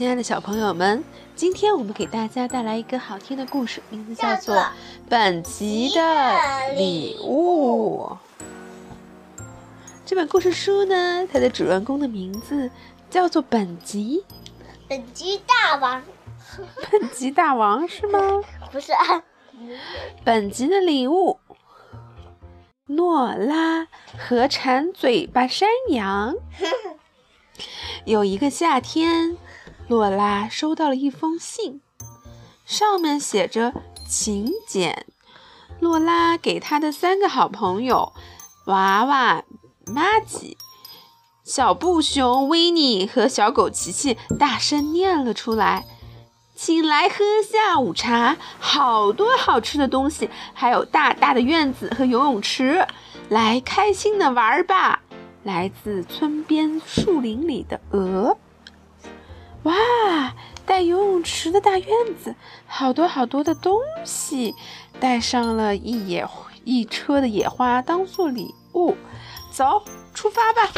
亲爱的小朋友们，今天我们给大家带来一个好听的故事，名字叫做《本集的礼物》。这本故事书呢，它的主人公的名字叫做本集。本集大王。本集大王是吗？不是。啊本集的礼物：诺拉和馋嘴巴山羊。有一个夏天，洛拉收到了一封信，上面写着请柬。洛拉给她的三个好朋友娃娃、玛吉、小布熊维尼和小狗琪琪大声念了出来。请来喝下午茶，好多好吃的东西，还有大大的院子和游泳池，来开心的玩吧！来自村边树林里的鹅，石的大院子，好多好多的东西，带上了一野一车的野花当做礼物，走，出发吧！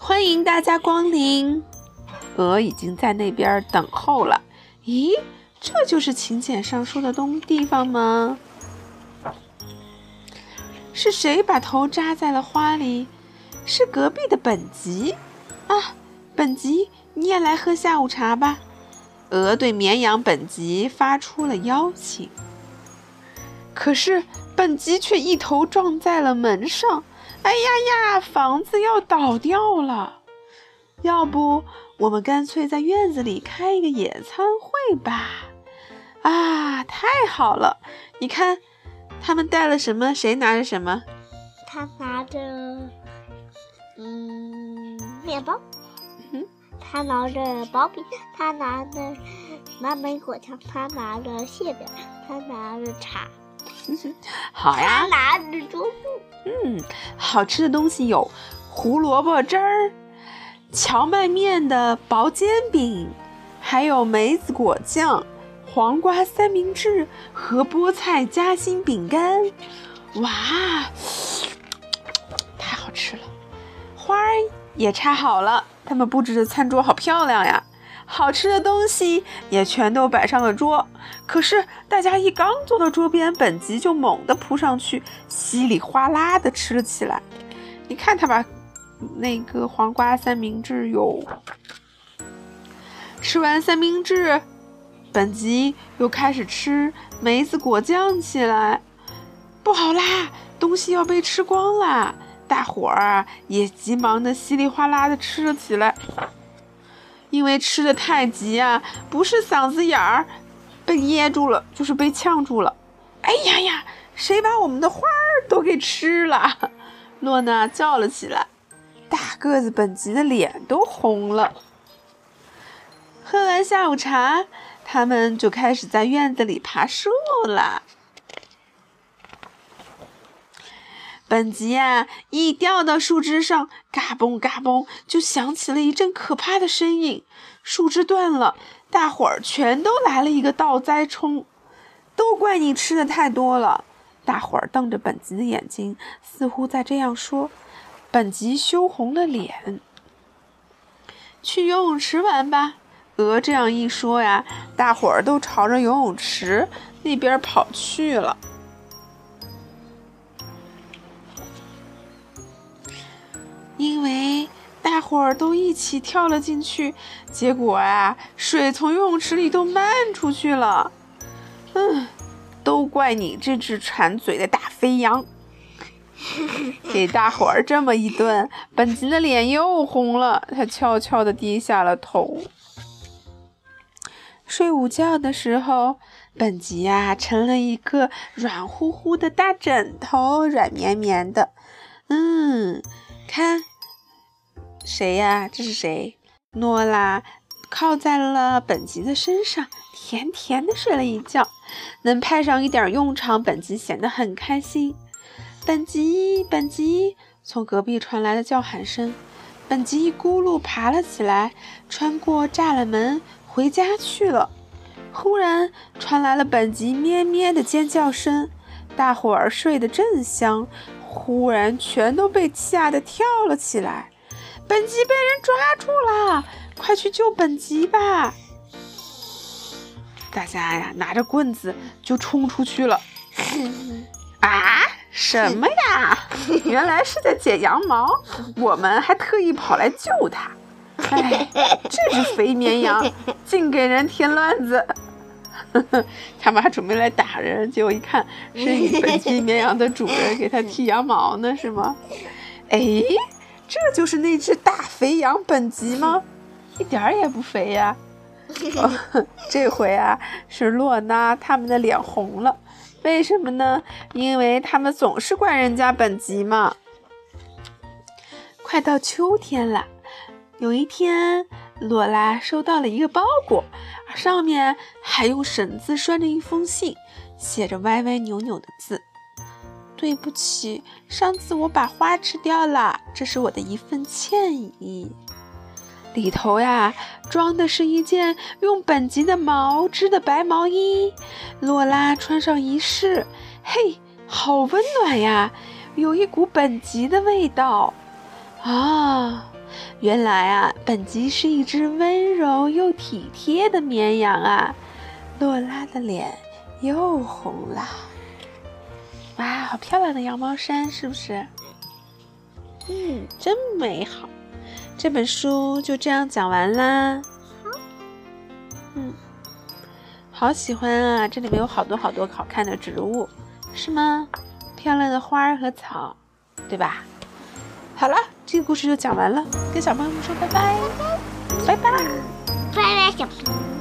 欢迎大家光临。鹅已经在那边等候了。咦，这就是请柬上说的东地方吗？是谁把头扎在了花里？是隔壁的本吉啊！本吉，你也来喝下午茶吧。鹅对绵羊本吉发出了邀请。可是本吉却一头撞在了门上。哎呀呀，房子要倒掉了！要不？我们干脆在院子里开一个野餐会吧！啊，太好了！你看，他们带了什么？谁拿着什么？他拿着，嗯，面包。他拿着薄饼，他拿着蓝莓果酱，他拿着馅饼，他拿着茶。好呀。他拿着桌布。嗯，好吃的东西有胡萝卜汁儿。荞麦面的薄煎饼，还有梅子果酱、黄瓜三明治和菠菜夹心饼干，哇，太好吃了！花儿也插好了，他们布置的餐桌好漂亮呀！好吃的东西也全都摆上了桌。可是大家一刚坐到桌边，本吉就猛地扑上去，稀里哗啦的吃了起来。你看他把。那个黄瓜三明治有，吃完三明治，本吉又开始吃梅子果酱起来。不好啦，东西要被吃光啦！大伙儿也急忙的稀里哗啦的吃了起来。因为吃的太急啊，不是嗓子眼儿被噎住了，就是被呛住了。哎呀呀，谁把我们的花儿都给吃了？诺娜叫了起来。大个子本吉的脸都红了。喝完下午茶，他们就开始在院子里爬树了。本吉呀，一掉到树枝上，嘎嘣嘎嘣，就响起了一阵可怕的声音。树枝断了，大伙儿全都来了一个倒栽葱。都怪你吃的太多了！大伙儿瞪着本吉的眼睛，似乎在这样说。本吉羞红了脸，去游泳池玩吧。鹅这样一说呀，大伙儿都朝着游泳池那边跑去了。因为大伙儿都一起跳了进去，结果啊，水从游泳池里都漫出去了。嗯，都怪你这只馋嘴的大肥羊。给大伙儿这么一顿，本吉的脸又红了。他悄悄地低下了头。睡午觉的时候，本吉呀成了一个软乎乎的大枕头，软绵绵的。嗯，看，谁呀？这是谁？诺拉靠在了本吉的身上，甜甜的睡了一觉。能派上一点用场，本吉显得很开心。本吉，本吉！从隔壁传来了叫喊声。本吉一咕噜爬了起来，穿过栅栏门回家去了。忽然传来了本吉咩咩的尖叫声。大伙儿睡得正香，忽然全都被吓得跳了起来。本吉被人抓住了，快去救本吉吧！大家呀，拿着棍子就冲出去了。啊？什么呀？原来是在剪羊毛，我们还特意跑来救他。哎，这只肥绵羊净给人添乱子。他们还准备来打人，结果一看是你 本吉绵羊的主人给他剃羊毛呢，是吗？哎，这就是那只大肥羊本吉吗？一点儿也不肥呀。哦，这回啊，是洛娜他们的脸红了。为什么呢？因为他们总是怪人家本吉嘛。快到秋天了，有一天，洛拉收到了一个包裹，上面还用绳子拴着一封信，写着歪歪扭扭的字：“对不起，上次我把花吃掉了，这是我的一份歉意。”里头呀，装的是一件用本吉的毛织的白毛衣。洛拉穿上一试，嘿，好温暖呀，有一股本吉的味道。啊，原来啊，本吉是一只温柔又体贴的绵羊啊。洛拉的脸又红了。哇，好漂亮的羊毛衫，是不是？嗯，真美好。这本书就这样讲完啦。好，嗯，好喜欢啊！这里面有好多好多好看的植物，是吗？漂亮的花儿和草，对吧？好了，这个故事就讲完了，跟小朋友们说拜拜，拜拜，拜拜，小朋友。